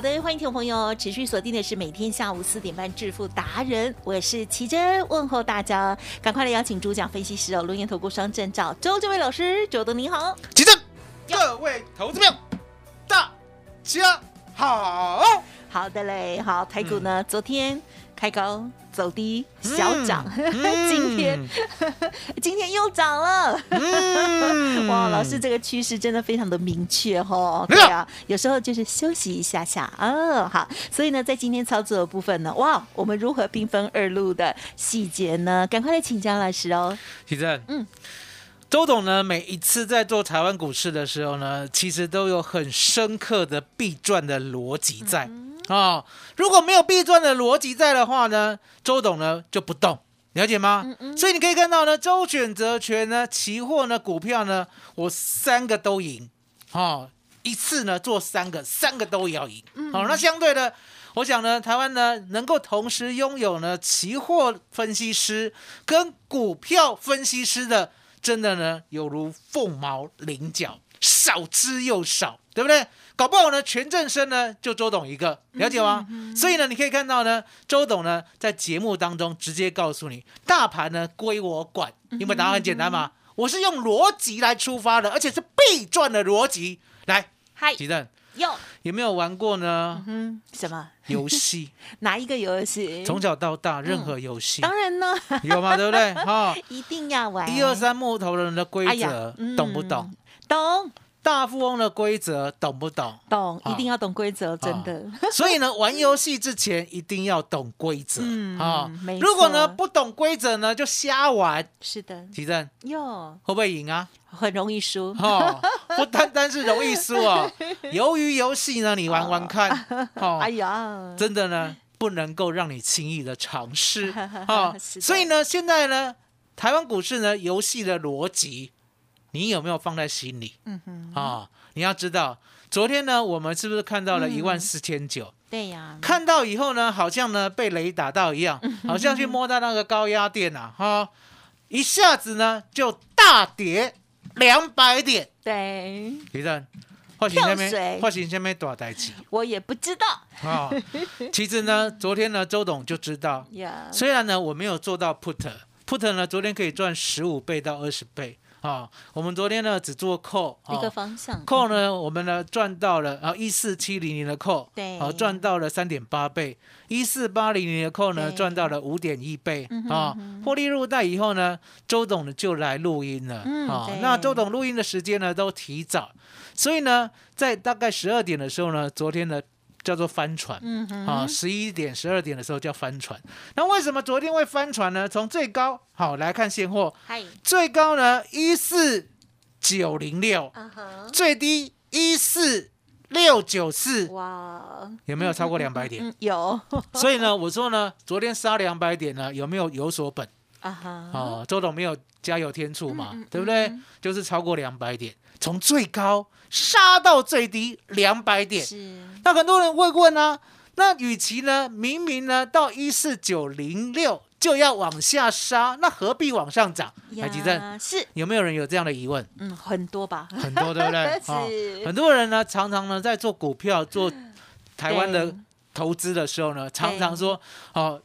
好的，欢迎听众朋友持续锁定的是每天下午四点半致富达人，我是奇珍，问候大家，赶快来邀请主讲分析师哦，龙岩投顾双证照周这位老师，周董你好，奇珍，各位投资朋友，大家好。好的嘞，好台股呢，昨天开高走低小涨，今天 今天又涨了，哇，老师这个趋势真的非常的明确哈，对啊，有时候就是休息一下下，哦，好，所以呢，在今天操作的部分呢，哇，我们如何兵分二路的细节呢？赶快来请教老师哦，奇正，嗯。周董呢，每一次在做台湾股市的时候呢，其实都有很深刻的必赚的逻辑在啊。如果没有必赚的逻辑在的话呢，周董呢就不动，了解吗？所以你可以看到呢，周选择权呢，期货呢，股票呢，我三个都赢，哦，一次呢做三个，三个都要赢。好，那相对的，我想呢，台湾呢能够同时拥有呢期货分析师跟股票分析师的。真的呢，有如凤毛麟角，少之又少，对不对？搞不好呢，全正生呢就周董一个，了解吗？所以呢，你可以看到呢，周董呢在节目当中直接告诉你，大盘呢归我管，因为答案很简单嘛，我是用逻辑来出发的，而且是必赚的逻辑来。嗨，吉正。有有没有玩过呢？嗯，什么游戏？哪一个游戏？从小到大，任何游戏。当然呢，有嘛，对不对？哈，一定要玩。一二三木头人的规则，懂不懂？懂。大富翁的规则懂不懂？懂，一定要懂规则，真的。所以呢，玩游戏之前一定要懂规则啊。如果呢不懂规则呢，就瞎玩。是的，提正哟，会不会赢啊？很容易输。哈，不单单是容易输哦。由于游戏呢，你玩玩看。哎呀，真的呢，不能够让你轻易的尝试 啊。所以呢，现在呢，台湾股市呢，游戏的逻辑。你有没有放在心里？嗯哼，啊，你要知道，昨天呢，我们是不是看到了一万四千九？对呀，看到以后呢，好像呢被雷打到一样，好像去摸到那个高压电啊，哈，一下子呢就大跌两百点。对，李正，或许下面，或许下面多少代机？我也不知道。啊，其实呢，昨天呢，周董就知道。呀，虽然呢，我没有做到 put，put 呢，昨天可以赚十五倍到二十倍。啊，我们昨天呢只做扣一个方向，扣呢我们呢赚到了啊一四七零零的扣，对，啊赚到了三点八倍，一四八零零的扣呢赚到了五点一倍啊，获利入袋以后呢，周董呢就来录音了啊，那周董录音的时间呢都提早，所以呢在大概十二点的时候呢，昨天呢。叫做翻船，嗯啊，十一点、十二点的时候叫翻船。那为什么昨天会翻船呢？从最高好来看现货，最高呢一四九零六，最低一四六九四，哇，有没有超过两百点？有。所以呢，我说呢，昨天杀两百点呢，有没有有所本？啊哈，哦，周董没有加油添醋嘛，对不对？就是超过两百点，从最高。杀到最低两百点，是那很多人会问啊，那与其呢，明明呢到一四九零六就要往下杀，那何必往上涨？海基正是有没有人有这样的疑问？嗯，很多吧，很多对不对？是很多人呢，常常呢在做股票、做台湾的投资的时候呢，常常说哦，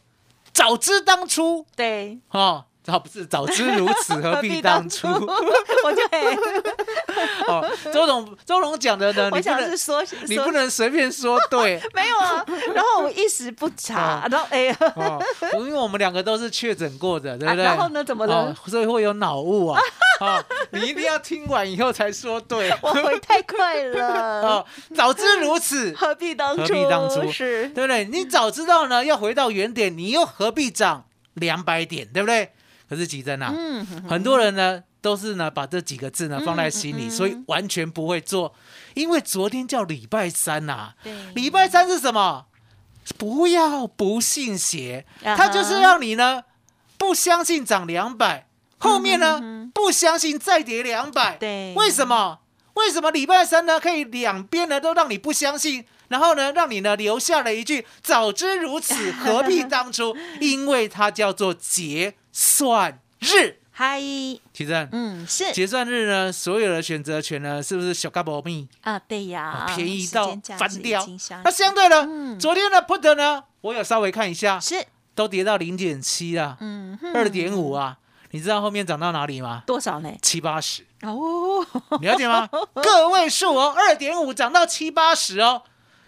早知当初对哦。早不是早知如此，何必当初？我就哎，哦，周董周董讲的呢，我你不能想是说，你不能随便说对没有啊，然后我一时不察，然后哎呀，哦，因为我们两个都是确诊过的，对不对？啊然后呢怎么了哦所以会有脑雾啊。哦，你一定要听完以后才说对。我回太快了，哦，早知如此，何必当初？何必当初是对不对？你早知道呢，要回到原点，你又何必涨两百点，对不对？可是吉珍啊，嗯，很多人呢都是呢把这几个字呢放在心里，所以完全不会做。因为昨天叫礼拜三呐、对礼拜三是什么？不要不信邪，它就是让你呢不相信涨两百，后面呢、不相信再跌两百。嗯对为什么？为什么礼拜三呢可以两边呢都让你不相信？然后呢，让你呢留下了一句“早知如此，何必当初”，因为它叫做结算日。嗨，提正，嗯，是结算日呢，所有的选择权呢，是不是小嘎保密？啊，对呀，便宜到翻掉。那相对呢，嗯昨天的 put 呢，我有稍微看一下，是，都跌到零点七啊，嗯，二点五啊。你知道后面涨到哪里吗？多少呢？七八十，哦，你了解吗？个位数哦，二点五涨到七八十哦，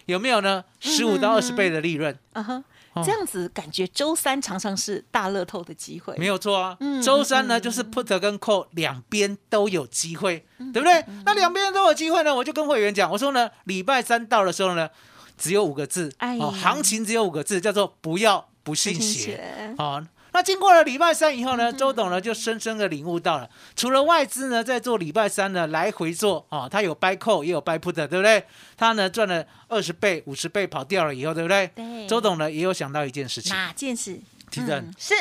有没有呢？十五到二十倍的利润，啊哈哦，这样子感觉周三常常是大乐透的机会，没有错啊。嗯。周三呢，就是 put 跟 call 两边都有机会，嗯对不对？那两边都有机会呢，我就跟会员讲，我说呢，礼拜三到的时候呢，只有五个字，哎哦，行情只有五个字，叫做不要不信邪。那经过了礼拜三以后呢，周董呢就深深的领悟到了，除了外资呢在做礼拜三呢来回做啊，他有 buy call 也有 buy put，对不对？他呢赚了二十倍、五十倍跑掉了以后，对不对？对周董呢也有想到一件事情，哪件事？提正嗯是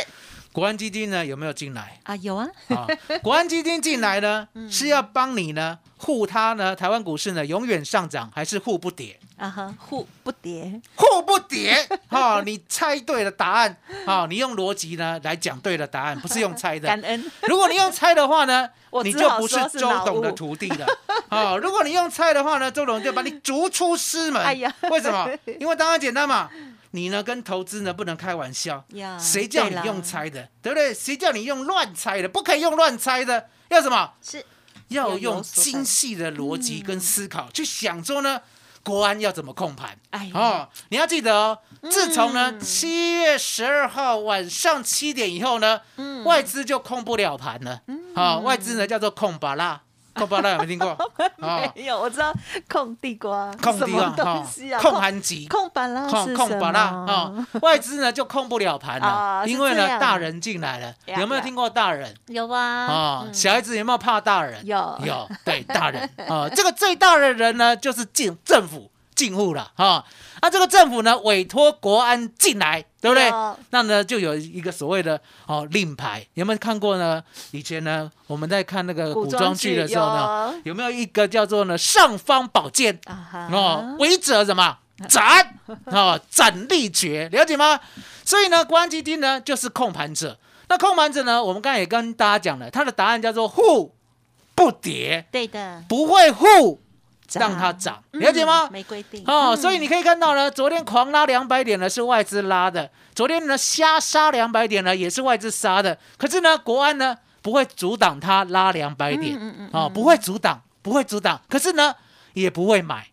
国安基金呢有没有进来？啊，有啊，啊，国安基金进来呢，是要帮你呢护它呢，台湾股市呢永远上涨，还是护不跌？啊哈，互不叠，互不叠，哈、你猜对了答案，哈、你用逻辑呢来讲对了答案，不是用猜的 感。恩，如果你用猜的话呢，你就不是周董的徒弟了。啊、如果你用猜的话呢，周董就把你逐出师门。哎呀为什么？因为当然简单嘛，你呢跟投资呢不能开玩笑呀，谁叫你用猜的，对不对？谁叫你用乱猜的？不可以用乱猜的，要什么？是要用精细的逻辑跟思考、去想说呢，国安要怎么控盘。哎哦，你要记得哦，自从呢嗯七月十二号晚上七点以后呢，嗯。外资就控不了盘了。啊、外资呢叫做控巴拉，控巴拉有没有听过？啊、没有，我知道控地瓜，控地什么方哈东西啊？控盘机。控板啦，控控巴拉么啊，外资呢就控不了盘了，因为呢大人进来了，有没有听过大人？有啊，啊、嗯小孩子有没有怕大人？有有，对，大人啊、这个最大的人呢，就是进政府进户了哈。那这个政府呢，委托国安进来，对不对？那呢，就有一个所谓的哦令牌，有没有看过呢？以前呢，我们在看那个古装剧的时候呢，有没有一个叫做呢尚方宝剑啊，哦，违者什么？斩哦，斩立决，了解吗？所以呢，国安基金呢就是控盘者。那控盘者呢，我们刚才也跟大家讲了，他的答案叫做护不跌，对的，不会护涨让它涨，嗯了解吗？没规定。哦，嗯。所以你可以看到呢，昨天狂拉两百点呢是外资拉的，昨天呢瞎杀两百点呢也是外资杀的，可是呢国安呢不会阻挡它拉两百点，嗯嗯嗯哦，不会阻挡，不会阻挡，可是呢也不会买，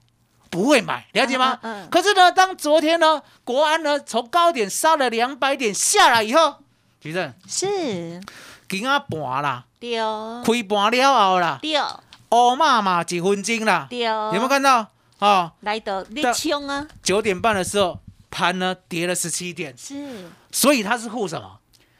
不会买，了解吗？嗯可是呢，当昨天呢国安呢从高点杀了两百点下来以后，徐正是。今啊盘啦，丢开盘了后啦，丢乌嘛嘛几分钟啦，丢，有没有看到？哦，来的你但冲啊？九点半的时候，盘呢跌了十七点，是。所以它是护什么？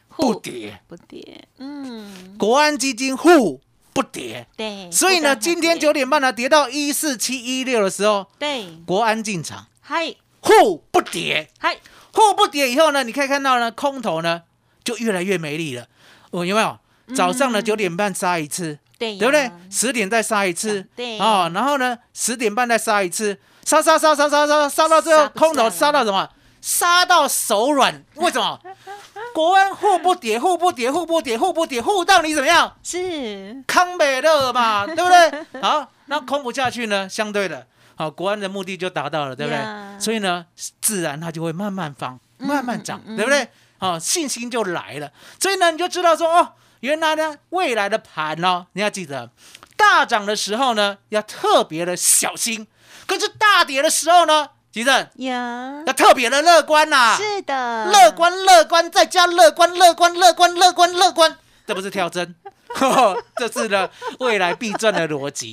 不护跌。不跌，嗯，国安基金护不跌，对，所以呢，今天九点半呢跌到一四七一六的时候，对，国安进场。嗨。护不跌，嗨，护不跌以后呢，你可以看到呢，空头呢就越来越没力了。哦，有没有？早上呢九点半杀一次，对不对？十点再杀一次，对哦，然后呢十点半再杀一次，杀杀杀杀杀杀杀到最后，空头杀到什么？杀到手软。为什么？国安护不跌，护不跌，护不跌，护不跌，护到你怎么样？是康美乐嘛，对不对？好，那空不下去呢？相对的，好，国安的目的就达到了，对不对呀所以呢，自然它就会慢慢放，慢慢涨，嗯嗯对不对？好，信心就来了。所以呢，你就知道说哦，原来呢，未来的盘哦，你要记得，大涨的时候呢，要特别的小心；可是大跌的时候呢，吉正呀，要特别的乐观呐、是的，乐观，乐观，再加乐观，乐观，乐观，乐观，乐观，这不是跳针，这是呢未来必赚的逻辑，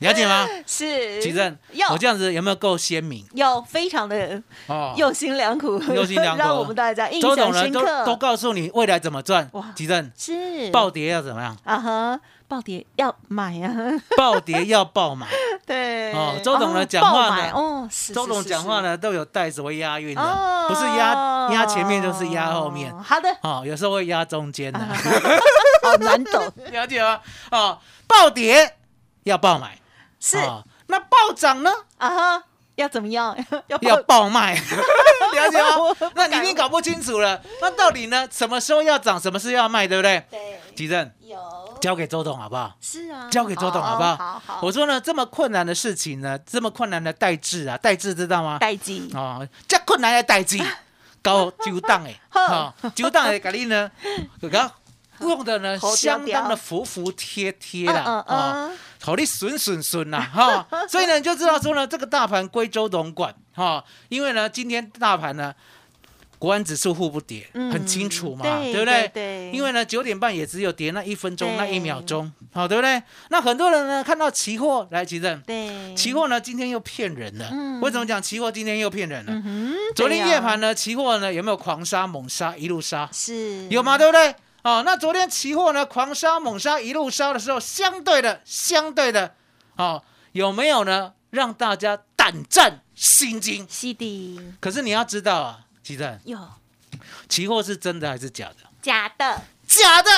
了解吗？是吉正，我这样子有没有够鲜明？有非常的哦，用心良苦，用心良苦让我们大家印象深刻。都都告诉你未来怎么赚哇。吉正，是暴跌要怎么样？啊哈，暴跌要买啊，暴跌要爆买。对。哦周董呢哦讲话呢哦，周董是讲话呢都有带什么押韵的，哦。不是压压前面就是压后面。好的，哦，有时候会压中间的，好难懂，了解吗？哦，暴跌要爆买，是。哦那暴涨呢？啊哈，要怎么样？要要爆爆卖，了解吗？那你一定搞不清楚了。那到底呢？什么时候要涨，什么时候要卖，对不对？对，吉正有交给周董好不好？是啊，交给周董好不好？好好，我说呢，这么困难的事情呢，这么困难的代志啊，代志知道吗？代志哦，这困难的代志，搞九档哎，好哦，纠当诶，给你呢，给它用的呢相调当的服服帖帖啦，嗯嗯哦，嗯，好你损损损呐，哈，所以呢，你就知道说呢，这个大盘归周董管，哈，因为呢，今天大盘呢。国安指数互不跌，嗯很清楚嘛，对不对？对对因为呢，九点半也只有跌那一分钟、那一秒钟，好，对不对？那很多人呢看到期货来，急正，对，期货呢今天又骗人了。嗯为什么讲期货今天又骗人了？嗯，昨天夜盘呢，期货呢有没有狂杀猛杀一路杀？是有吗？？对不对？哦，那昨天期货呢狂杀猛杀一路烧的时候，相对的相对的，哦，有没有呢？让大家胆战心惊。是的，可是你要知道啊，奇正，有期货是真的还是假的？假的，假的，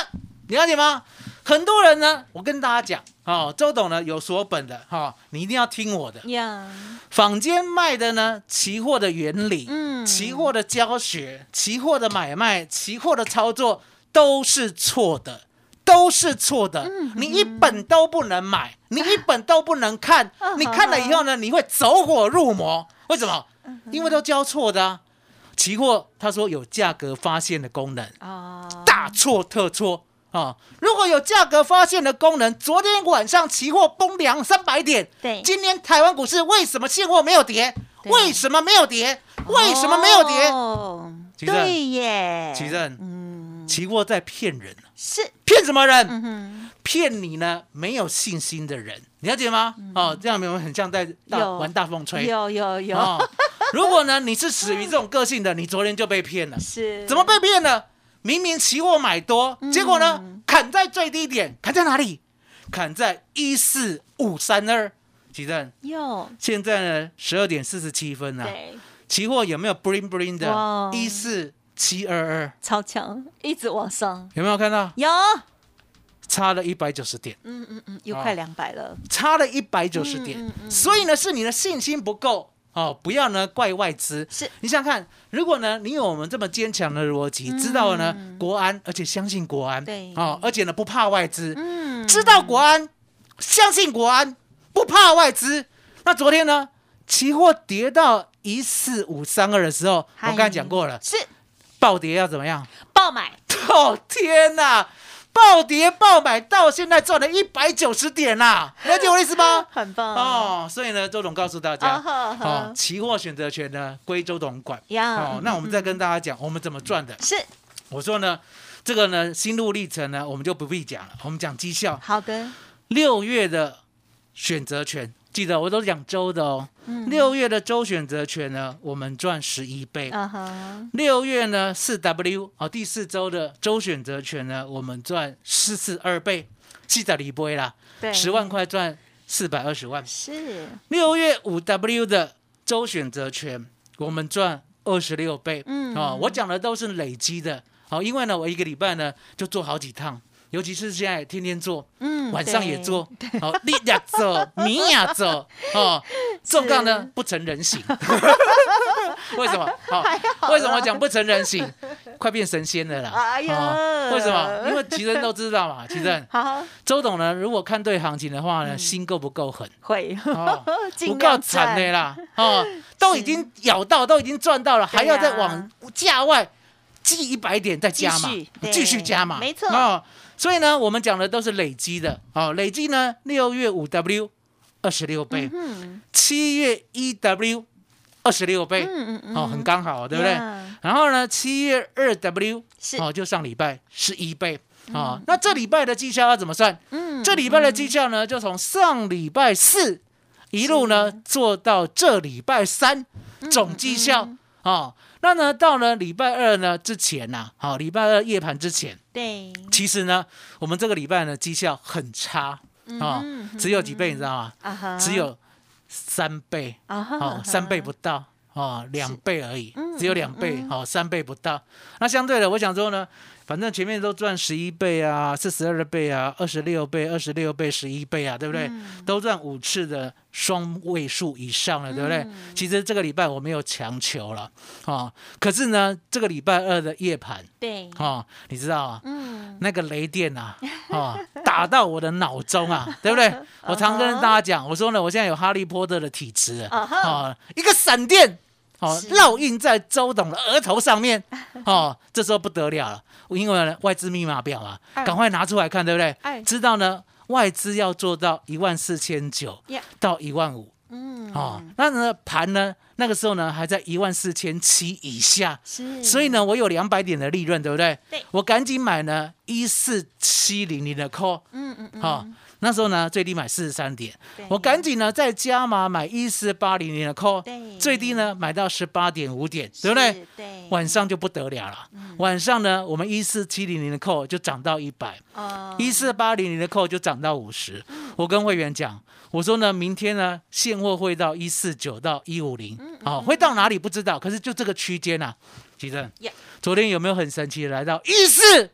你了解吗？很多人呢，我跟大家讲，哦，周董呢有所本的，哈、哦，你一定要听我的。呀，坊间卖的呢，期货的原理，嗯期货的教学，期货的买卖，期货的操作都是错的，都是错的。嗯你一本都不能买，你一本都不能看，嗯你看了以后呢，你会走火入魔。为什么？嗯因为都交错的啊。期货他说有价格发现的功能，啊，大错特错啊！如果有价格发现的功能，昨天晚上期货崩两三百点，对今天台湾股市为什么现货没有跌？对为什么没有跌？为什么没有跌？哦对耶，奇正嗯，期货在骗人，是，骗什么人？嗯，骗你呢没有信心的人，你了解吗？哦，这样有没有很像在大玩大风吹？有有有，哦，如果呢你是属于这种个性的，你昨天就被骗了。是怎么被骗呢？明明期货买多，结果呢嗯砍在最低点，砍在哪里？砍在一四五三二。奇正，有？现在呢十二点四十七分啊，对，期货有没有 bling bling 的？一四七二二，超强，一直往上，有没有看到？有，差了一百九十点，嗯嗯嗯，又哦快两百了，差了一百九十点。嗯嗯嗯所以呢，是你的信心不够。哦，不要呢怪外资。是。你想想看，如果呢你有我们这么坚强的逻辑，知道了呢国安，而且相信国安，嗯对。哦，而且呢不怕外资，嗯，知道国安，相信国安，不怕外资。那昨天呢，期货跌到一四五三二的时候，我嗨刚才讲过了，是暴跌要怎么样？爆买，哦天哪！暴跌暴买到现在赚了一百九十点啦，了解我的意思吗？很棒哦，所以呢，周董告诉大啊家，哦，期货选择权呢归周董管。呀哦，那我们再跟大家讲我们怎么赚的。是我说呢，这个呢心路历程呢，我们就不必讲了，我们讲绩效。好的，六月的选择权，记得我都讲周的哦。嗯六月的周选择权呢，我们赚十一倍。六月呢，四 W 哦，第四周的周选择权呢，我们赚四四二倍，四十二倍啦，对，十万块赚四百二十万。是，六月五 W 的周选择权，我们赚二十六倍。嗯哦，我讲的都是累积的。好、因为呢，我一个礼拜呢就做好几趟，尤其是现在天天做，嗯晚上也做。好、你呀做，你呀做，哦，重杠呢不成人形。为什么？好、为什么讲不成人形？快变神仙了啦！哎呀哦为什么？因为其实都知道嘛，其实好周董呢，如果看对行情的话呢，心够不够狠？会，哦，不尽够惨的啦，哦，都已经咬到，都已经赚到了，还要再往价外记一百点再加嘛继续，加嘛，没错哦。所以呢，我们讲的都是累积的。哦，累积呢，六月五 W 二十六倍，嗯七月一 W 二十六倍，嗯嗯哦，很刚好，对不对？然后呢，七月二 W 哦，就上礼拜十一倍。哦，那这礼拜的绩效要怎么算？嗯这礼拜的绩效呢，就从上礼拜四一路呢做到这礼拜三，嗯总绩效。哦。那呢，到了礼拜二呢之前呐，好，礼拜二夜盘之前，对，其实呢，我们这个礼拜呢绩效很差哦嗯，只有几倍，你知道吗？啊，只有三倍，啊哦，三倍不到。哦，两倍而已，嗯只有两倍，好、三倍不到。那相对的，我想说呢，反正前面都赚十一倍啊，四十二倍啊，二十六倍、二十六倍、十一倍啊，对不对？嗯。都赚五次的双位数以上了，对不对？嗯。其实这个礼拜我没有强求了，啊，可是呢，这个礼拜二的夜盘，对，啊，你知道啊，嗯，那个雷电啊，啊，打到我的脑中啊，对不对？我常跟大家讲，我说呢，我现在有哈利波特的体质啊，啊一个闪电，哦，烙印在周董的额头上面，哦，这时候不得了了，因为呢外资密码表啊，哎。赶快拿出来看，对不对？哎。知道呢，外资要做到一万四千九到一万五。嗯，哦，那呢盘呢，那个时候呢还在一万四千七以下，是，所以呢，我有两百点的利润，对不对？对。我赶紧买呢一四七零零的 call，嗯嗯嗯，好、那时候呢最低买四十三点，我赶紧呢再加码买一四八零零的 call，最低呢买到十八点五点，对不对？对，晚上就不得了了，嗯。晚上呢我们一四七零零的 call 就涨到一百，哦。一四八零零的扣就涨到五十。我跟会员讲，我说呢，明天呢现货会到一四九到一五零，好，会到哪里不知道，可是就这个区间呐、啊，吉正。昨天有没有很神奇的来到一四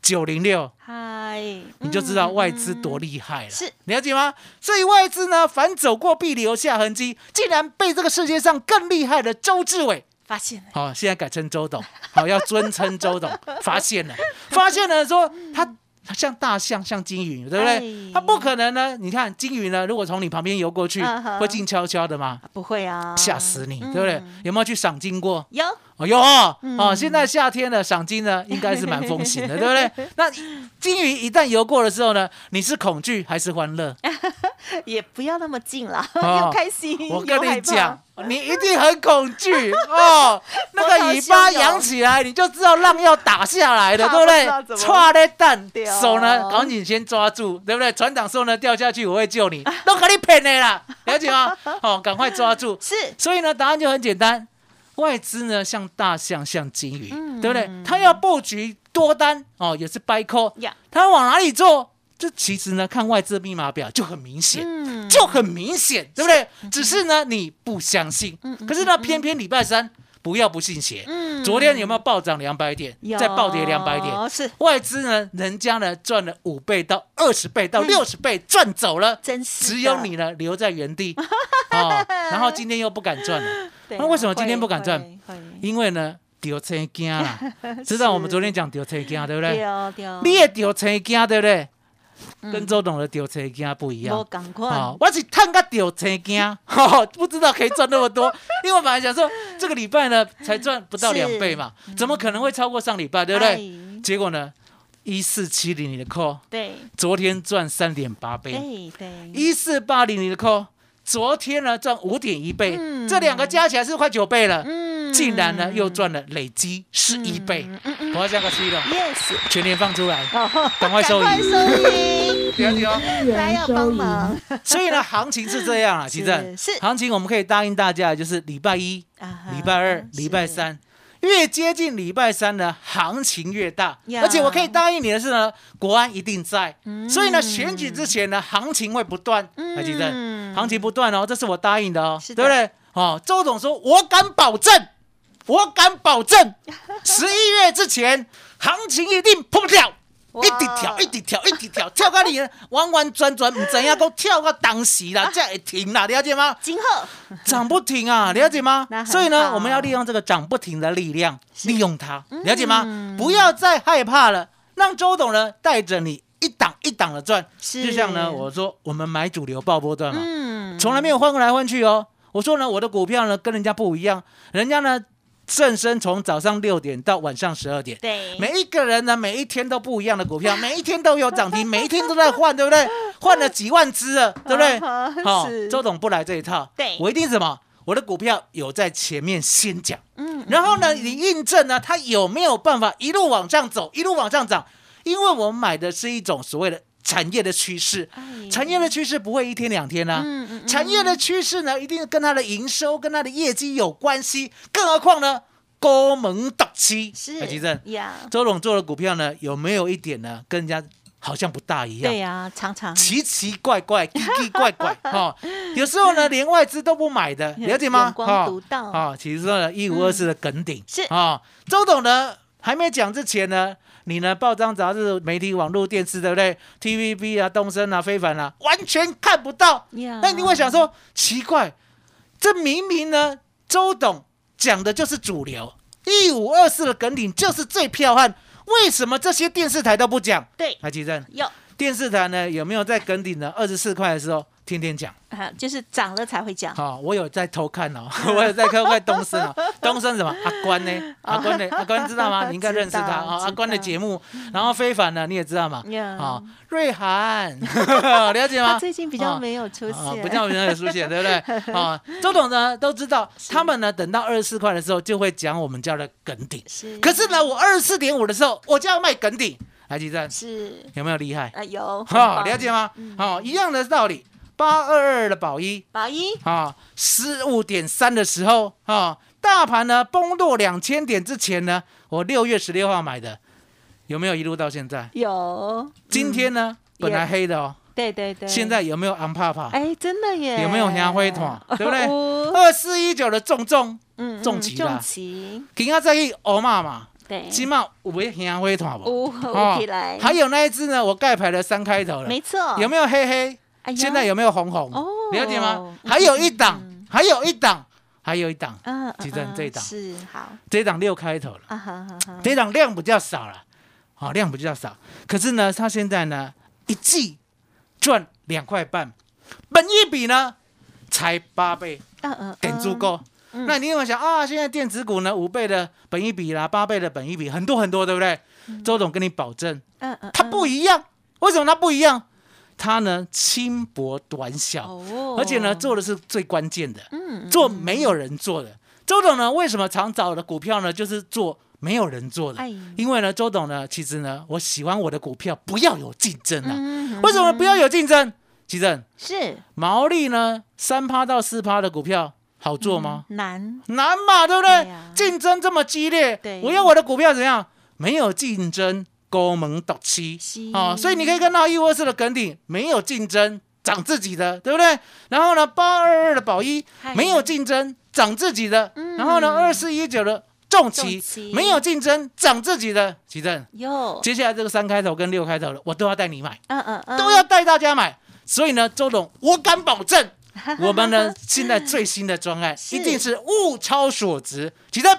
九零六？嗨，你就知道外资多厉害了，是了解吗？所以外资呢，反走过必留下痕迹，竟然被这个世界上更厉害的周志伟发现了，好、现在改成周董，好、要尊称周董。发现了，发现了说他他像大象，像金鱼，对不对？哎他不可能呢。你看金鱼呢，如果从你旁边游过去，会静悄悄的吗？不会啊，吓死你，嗯对不对？有没有去赏金过？有，哦，有哦，嗯哦，现在夏天了，赏金呢 应该是蛮风行的，对不对？那金鱼一旦游过的时候呢，你是恐惧还是欢乐？也不要那么近了，哦又开心，我跟你讲，，你一定很恐惧哦。那个尾巴扬起来，你就知道浪要打下来的，怕对不对不知道？怎么歘嘞蛋对哦，手呢赶紧先抓住，对不对？船长说呢掉下去我会救你，都给你骗的啦，了解吗？哦，赶快抓住。是所以呢，答案就很简单，外资呢像大象，像金鱼，嗯对不对？它要布局多单哦，也是 call，呀，他往哪里做？这其实呢，看外资密码表就很明显。嗯，就很明显，对不对？只是呢，你不相信。可是呢，偏偏礼拜三不要不信邪。嗯昨天有没有暴涨两百点？有再暴跌两百点？是外资呢，人家呢赚了五倍到二十倍到六十倍赚走了，真是只有你呢留在原地 哦。然后今天又不敢赚了，那为什么今天不敢赚因为呢丢车惊啦。知道我们昨天讲丢车惊对不对？丢丢，你也丢车惊对不对？跟周董的丢车惊不一样我。赶快，哦，我是探个掉车惊，哦，不知道可以赚那么多，因为我本来想说这个礼拜呢才赚不到两倍嘛，怎么可能会超过上礼拜，对不对？哎结果呢，一四七零零的 call，对昨天赚三点八倍，对对，一四八零零的 call，昨天呢赚五点一倍，嗯。这两个加起来是快九倍了，嗯。竟然呢又赚了累积十一倍，我要加个七了，yes，全年放出来，哦，赶快收银，赶快收银，了解哦。来要帮忙，所以呢，行情是这样啊，其正是行情我们可以答应大家，就是礼拜一、礼拜二、礼拜三，越接近礼拜三呢，行情越大。呀而且我可以答应你的是呢，国安一定在，嗯所以呢，选举之前呢，行情会不断。还记得嗯行情不断哦，这是我答应的哦，对不对？哦，周总说，我敢保证，我敢保证，十一月之前行情一定破不掉。哇。一直跳，一直跳，一直跳，跳到你完完全全，唔知影讲跳到当时啦，才会停啦，了解吗？今后涨不停啊，了解吗？所以呢，我们要利用这个涨不停的力量，利用它，了解吗？嗯不要再害怕了，让周董呢带着你一档一档的赚。就像呢，我说我们买主流爆波段嘛，嗯。从来没有换过来换去哦。我说呢，我的股票呢跟人家不一样，人家呢正身从早上六点到晚上十二点，对，每一个人呢，每一天都不一样的股票，每一天都有涨停，每一天都在换，对不对？换了几万只了，对不对？好是，周董不来这一套，对我一定什么？我的股票有在前面先讲，嗯然后呢，你印证呢，它有没有办法一路往上走，一路往上涨？因为我们买的是一种所谓的产业的趋势，哎产业的趋势不会一天两天啊，嗯嗯嗯。产业的趋势呢，一定跟它的营收、跟它的业绩有关系，更何况呢，高门大期，是周董做的股票呢，有没有一点呢，跟人家好像不大一样？对呀，常常。奇奇怪怪、奇奇怪怪哈、有时候呢，连外资都不买的，了解吗？眼光独到。啊、其实说呢，一五二四的梗顶、是。啊、周董呢还没讲之前呢，你呢报章、杂志、媒体、网络、电视，对不对？TVB 啊、东森啊、非凡啊，完全看不到。呀那你会想说，奇怪，这明明呢，周董讲的就是主流，一五二四的梗顶就是最彪悍，为什么这些电视台都不讲？对台积电。有电视台呢有没有在梗顶的？二十四块的时候天天讲，啊，就是涨了才会讲，好、我有在偷看哦，我有在偷看东升哦，东升什么？阿关呢？阿关呢？阿关知道吗？你应该认识他啊，阿关的节目，然后非凡呢你也知道嘛，呀。啊，瑞涵。了解吗？最近比较啊没有出啊，现，不叫没有出现，对不对？啊，周董呢都知道，他们呢等到二十四块的时候就会讲我们家的梗顶，是，可是呢，我二十四点五的时候我就要卖梗顶，来记站是。有没有厉害？啊有，好、了解吗？好、一样的道理。八二二的宝一。宝一。啊，十五点三的时候啊，大盘呢崩落两千点之前呢，我六月十六号买的，有没有一路到现在？有，今天呢，本来黑的哦，对对对，现在有没有昂帕帕？哎真的耶，有没有香灰团 对不对？哦。二四一九的重重，嗯，重旗啦。重旗，今天在去欧嘛嘛，对，起码有没有香灰团不？五五起来，还有那一只呢，我盖牌的三开头了，没错，有没有黑黑？哎现在有没有红红？哦了解吗？嗯还有一档嗯，还有一档，还有一档，嗯，其实嗯这一档是好这一档六开头了，啊哈哈哈，这一档量比较少了，好、量比较少。可是呢，它现在呢一季赚两块半，本一比呢才八倍，嗯嗯，点足够。嗯那你有没有想啊？现在电子股呢五倍的本一比啦，八倍的本一比，很多很多，对不对？周董跟你保证，嗯嗯，它不一样。为什么它不一样？它呢轻薄短小，哦而且呢做的是最关键的，嗯做没有人做的。周董呢为什么常找的股票呢？就是做没有人做的哎，因为呢周董呢其实呢我喜欢我的股票不要有竞争啊。嗯为什么不要有竞争？其正是毛利呢三趴到四趴的股票好做吗？难？难嘛，对不对？竞争这么激烈，我要我的股票怎样？没有竞争，高门独期是哦，所以你可以看到一窝四的梗顶没有竞争，涨自己的，对不对？然后呢，八二二的宝一嗨没有竞争，涨自己的，嗯然后呢，二四一九的重旗没有竞争，涨自己的，奇正。有，接下来这个三开头跟六开头的，我都要带你买，嗯嗯嗯，都要带大家买。所以呢，周董，我敢保证，我们呢现在最新的专案一定是物超所值。奇正，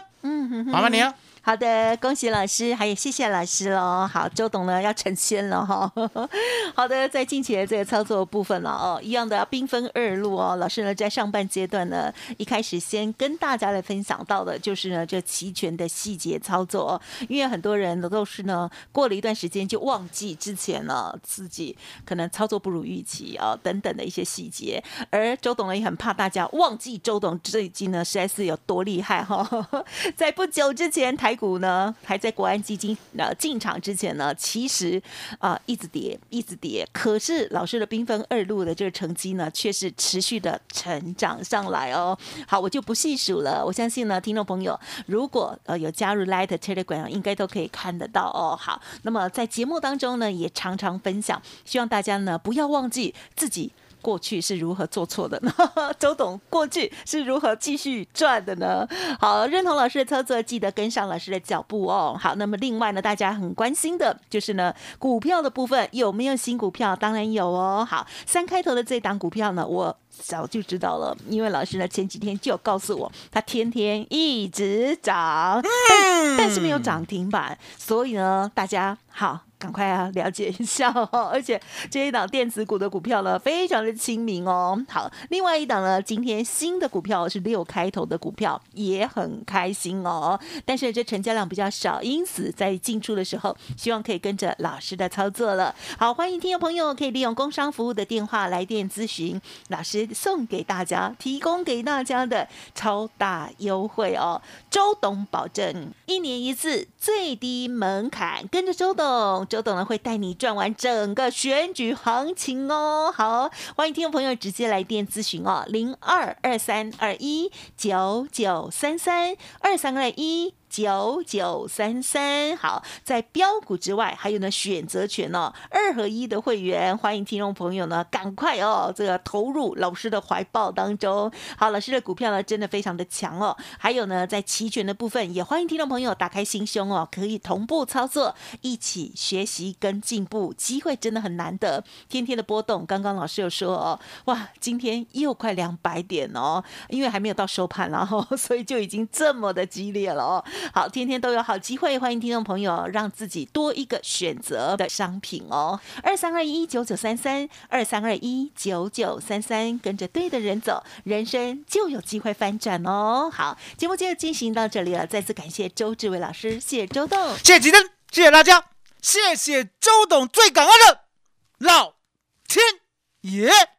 麻烦你啊。好的，恭喜老师，还有谢谢老师喽。好，周董呢要成仙了哈。好的，在近期的这个操作部分了哦，一样的要兵分二路哦。老师呢在上半阶段呢，一开始先跟大家来分享到的就是呢这期权的细节操作，因为很多人都是呢过了一段时间就忘记之前呢自己可能操作不如预期啊、等等的一些细节，而周董呢也很怕大家忘记周董最近呢实在是有多厉害哈、在不久之前，台股呢还在国安基金呃进场之前呢，其实啊、一直跌，一直跌。可是老师的缤纷二路的这个成绩呢，却是持续的成长上来哦。好，我就不细数了。我相信呢，听众朋友如果呃有加入 Light Telegram，应该都可以看得到哦。好，那么在节目当中呢，也常常分享，希望大家呢不要忘记自己。过去是如何做错的呢？周董过去是如何继续赚的呢？好，认同老师的操作，记得跟上老师的脚步哦。好，那么另外呢，大家很关心的就是呢，股票的部分有没有新股票？当然有哦。好，三开头的这档股票呢，我早就知道了，因为老师呢前几天就告诉我，它天天一直涨，但但是没有涨停板，所以呢，大家好。赶快啊了解一下哦。而且这一档电子股的股票呢，非常的亲民哦。好，另外一档呢，今天新的股票是六开头的股票，也很开心哦。但是这成交量比较少，因此在进出的时候，希望可以跟着老师的操作了。好，欢迎听众朋友可以利用工商服务的电话来电咨询，老师送给大家、提供给大家的超大优惠哦。周董保证一年一次最低门槛，跟着周董，周董呢会带你赚完整个选举行情哦。好，欢迎听众朋友直接来电咨询哦，零二二三二一九九三三二三二一。九九三三，好，在标股之外，还有呢选择权哦，二合一的会员，欢迎听众朋友呢赶快哦，这个投入老师的怀抱当中。好，老师的股票呢真的非常的强哦，还有呢在期权的部分，也欢迎听众朋友打开心胸哦，可以同步操作，一起学习跟进步，机会真的很难得。天天的波动，刚刚老师有说哦，哇，今天又快两百点哦，因为还没有到收盘然后，所以就已经这么的激烈了哦。好，天天都有好机会，欢迎听众朋友让自己多一个选择的商品哦。二三二一九九三三，二三二一九九三三，跟着对的人走，人生就有机会翻转哦。好，节目就进行到这里了，再次感谢周志伟老师，谢谢周董，谢谢吉登，谢谢大家，谢谢周董，最感恩的老天爷。